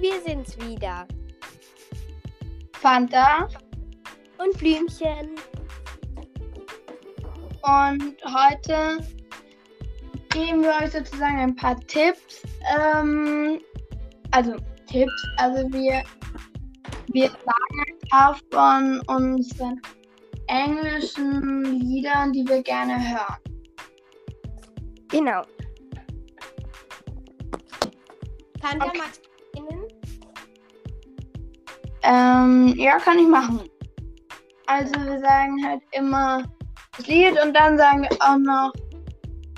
wir sind's wieder. Fanta. Und Blümchen. Und heute geben wir euch sozusagen ein paar Tipps. Ähm, also Tipps, also wir, wir sagen ein paar von unseren englischen Liedern, die wir gerne hören. Genau. Fanta, Okay. magst beginnen? Ähm, ja, kann ich machen. Also wir sagen halt immer das Lied und dann sagen wir auch noch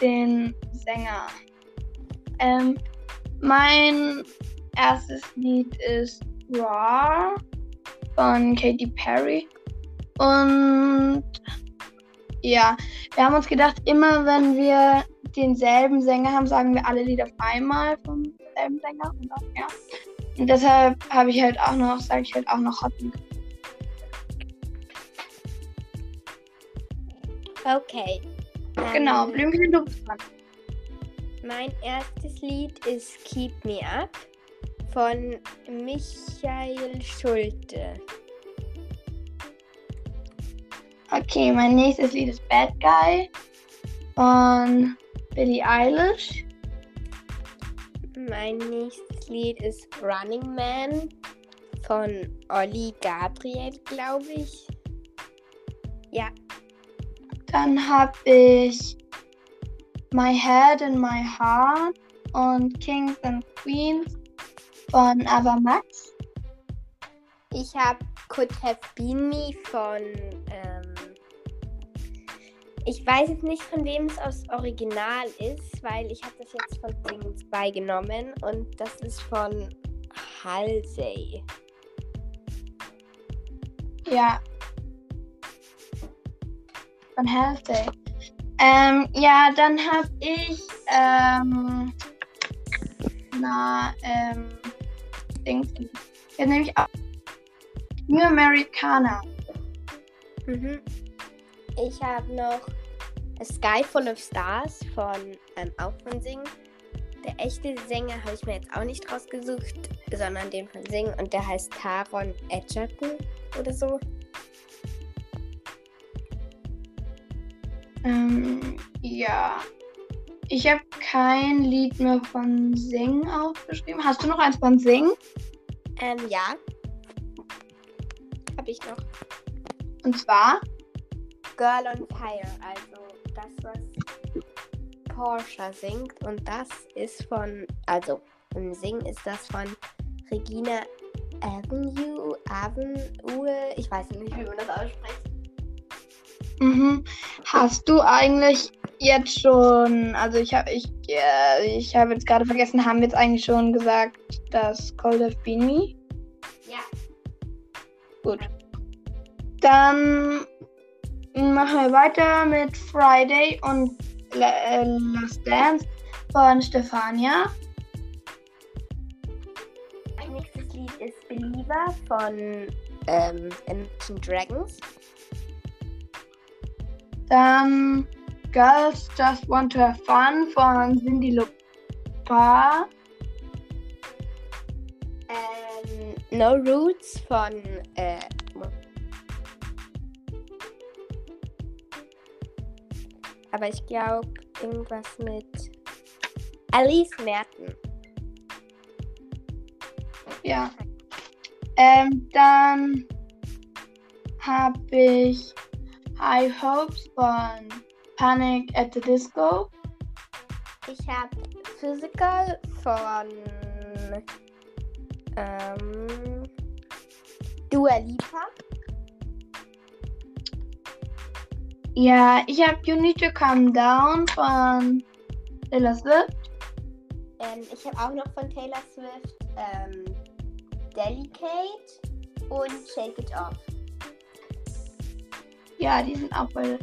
den Sänger. Ähm, mein erstes Lied ist Raw von Katy Perry. Und ja, wir haben uns gedacht, immer wenn wir denselben Sänger haben, sagen wir alle Lieder auf einmal vom selben Sänger. Und, auch, ja. und deshalb habe ich halt auch noch, sage ich halt auch noch Hot and Okay. Genau, Ähm, Blümchen, du bist dran. Mein erstes Lied ist Keep Me Up von Michael Schulte. Okay, mein nächstes Lied ist Bad Guy von Billie Eilish. Mein nächstes Lied ist Running Man von Olli Gabriel, glaube ich. Ja, Dann habe ich My Head and My Heart und Kings and Queens von Ava Max. ich habe Could Have Been Me von. Ich weiß jetzt nicht, von wem es aus Original ist, weil ich habe das jetzt von Dings beigenommen und das ist von Halsey. Ja. Von Halsey. Ähm, ja, dann habe ich ähm, na, ähm, Dings. Jetzt nehme ich auch New Americana. Mhm. Ich habe noch A Sky Full of Stars von, ähm, auch von Sing. Der echte Sänger habe ich mir jetzt auch nicht rausgesucht, sondern den von Sing und der heißt Taron Edgerton oder so. Ähm, ja. Ich habe kein Lied mehr von Sing aufgeschrieben. Hast du noch eins von Sing? Ähm, ja. Habe ich noch Und zwar? Girl on Fire, also das, was Porsche singt und das ist von, also im Sing ist das von Regina Avenue, Avenue, ich weiß nicht, wie man das ausspricht. Mhm. Hast du eigentlich jetzt schon, also ich habe ich, äh, ich habe jetzt gerade vergessen, haben wir jetzt eigentlich schon gesagt, dass Cold Have Been Me? Ja. Gut. Dann machen wir weiter mit Friday und äh, Last Dance von Stefania. Mein nächstes Lied ist Believer von ähm, Imagine Dragons. Dann Girls Just Want to Have Fun von Cindy Lauper. Ähm, no Roots von äh, aber ich glaube irgendwas mit Alice Merten. Ja. Ähm, dann habe ich High Hopes von Panic at the Disco. Ich habe Physical von ähm, Dua Lipa. Ja, ich habe You Need to Calm Down von Taylor Swift. Ähm, ich habe auch noch von Taylor Swift ähm, Delicate und Shake It Off. Ja, die sind auch beide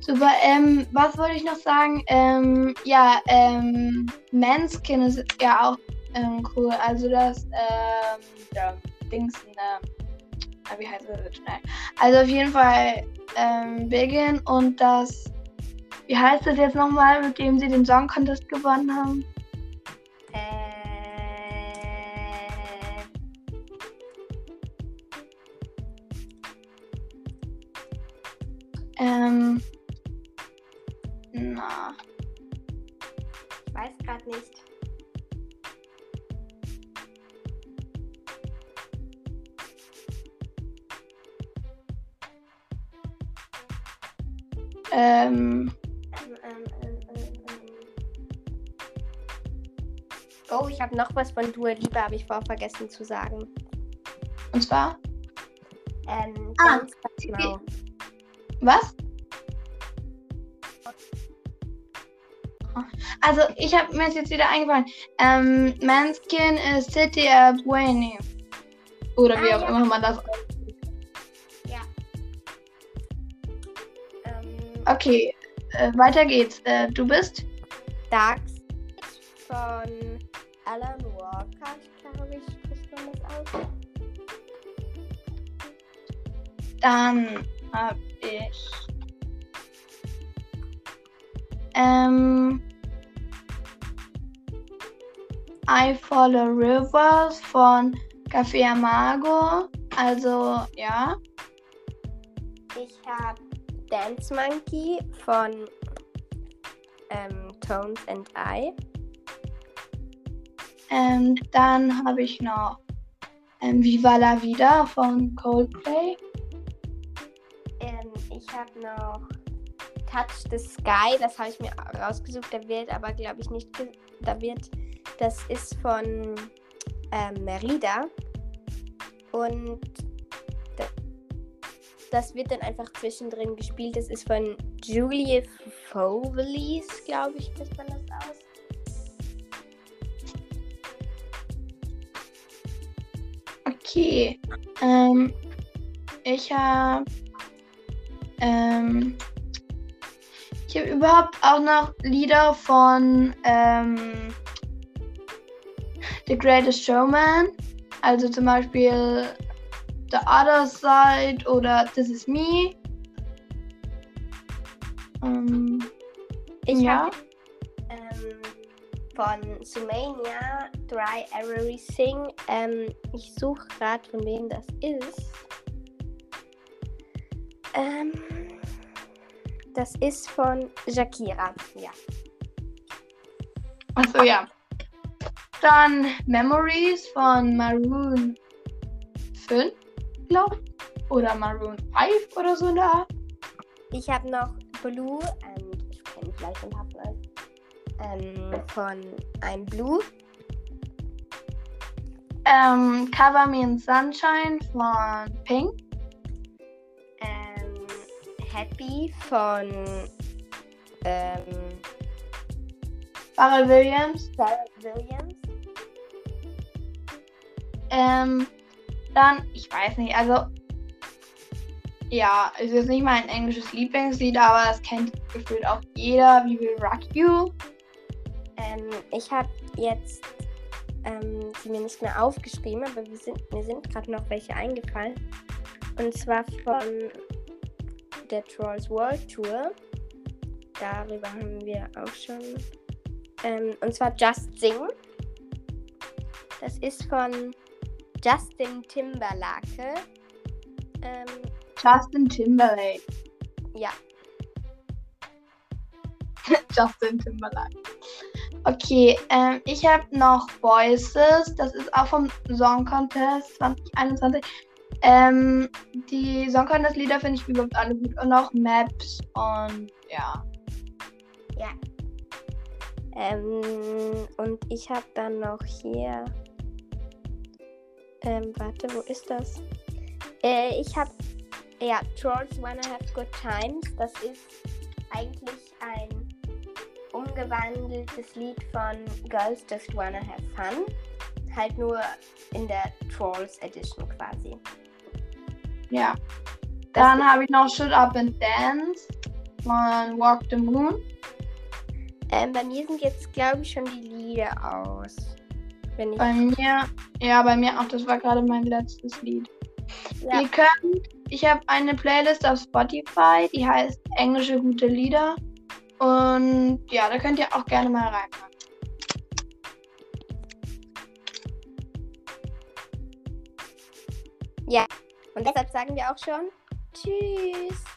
super. Ähm, was wollte ich noch sagen? Ähm, ja, ähm, Manskin ist ja auch ähm, cool. Also das, ähm, ja, Dings, ah, wie heißt das jetzt schnell? Also auf jeden Fall ähm, Belgien und das, wie heißt das jetzt nochmal, mit dem sie den Song Contest gewonnen haben? Äh, ähm. Na. Ich weiß gerade nicht. Ähm. Oh, ich habe noch was von Dua Lipa, habe ich vorher vergessen zu sagen. Und zwar? Ähm, Ah, Now. Was? Also, ich habe mir ist jetzt wieder eingefallen. Ähm, Manskin ist City of Bueni. Oder wie Ah, auch ja. immer man das. Okay, äh, weiter geht's. Äh, du bist? Dark von Alan Walker, glaube ich, spricht man das aus. Dann hab ich. Ähm. I Follow Rivers von Café Amago. Also, ja. Ich habe Dance Monkey von ähm, Tones and I. Ähm, dann habe ich noch ähm, Viva la Vida von Coldplay. Ähm, ich habe noch Touch the Sky, das habe ich mir rausgesucht. Da wird aber, glaube ich, nicht. Da wird. Das ist von ähm, Merida. Und das wird dann einfach zwischendrin gespielt. Das ist von Julie Fovelis, glaube ich, spricht man das aus. Okay. Ähm, ich habe. Ähm, ich habe überhaupt auch noch Lieder von ähm, The Greatest Showman. Also zum Beispiel The Other Side oder This Is Me. Ähm, Ich ja. habe ähm, von Sumania Dry Everything. Ähm, ich suche gerade, von wem das ist. Ähm, das ist von Shakira. Ja. Achso, ja. Dann Memories von Maroon 5, glaube ich. Oder Maroon 5 oder so da. Ich habe noch Blue. Ähm, ich kenne vielleicht ein paar von ähm, von I'm Blue. Ähm, Cover Me in Sunshine von Pink. Ähm, Happy von ähm, Pharrell Williams. Sarah Williams. Ähm, dann, ich weiß nicht, also. Ja, es ist nicht mein englisches Lieblingslied, aber das kennt gefühlt auch jeder. We Will Rock You. Ähm, ich habe jetzt ähm, sie mir nicht mehr aufgeschrieben, aber wir sind, mir sind gerade noch welche eingefallen. Und zwar von der Trolls World Tour. Darüber haben wir auch schon. Ähm, und zwar Just Sing. Das ist von Justin Timberlake. Ähm, Justin Timberlake. ja, Justin Timberlake. Okay, ähm, ich habe noch Voices. Das ist auch vom Song Contest 2021. Ähm, die Song Contest Lieder finde ich überhaupt alle gut. Und auch Maps und ja. Ja. Ähm, und ich habe dann noch hier. Ähm, warte, wo ist das? Äh, ich habe. Ja, Trolls Wanna Have Good Times. Das ist eigentlich ein umgewandeltes Lied von Girls Just Wanna Have Fun. Halt nur in der Trolls Edition quasi. Ja. Dann habe ich noch Shoot Up and Dance von Walk the Moon. Ähm, bei mir sind jetzt, glaube ich, schon die Lieder aus. Wenn ich. Bei mir, ja, bei mir auch, das war gerade mein letztes Lied. Ja. Ihr könnt, ich habe eine Playlist auf Spotify, die heißt Englische gute Lieder. Und ja, da könnt ihr auch gerne mal reinhören. Und deshalb sagen wir auch schon Tschüss.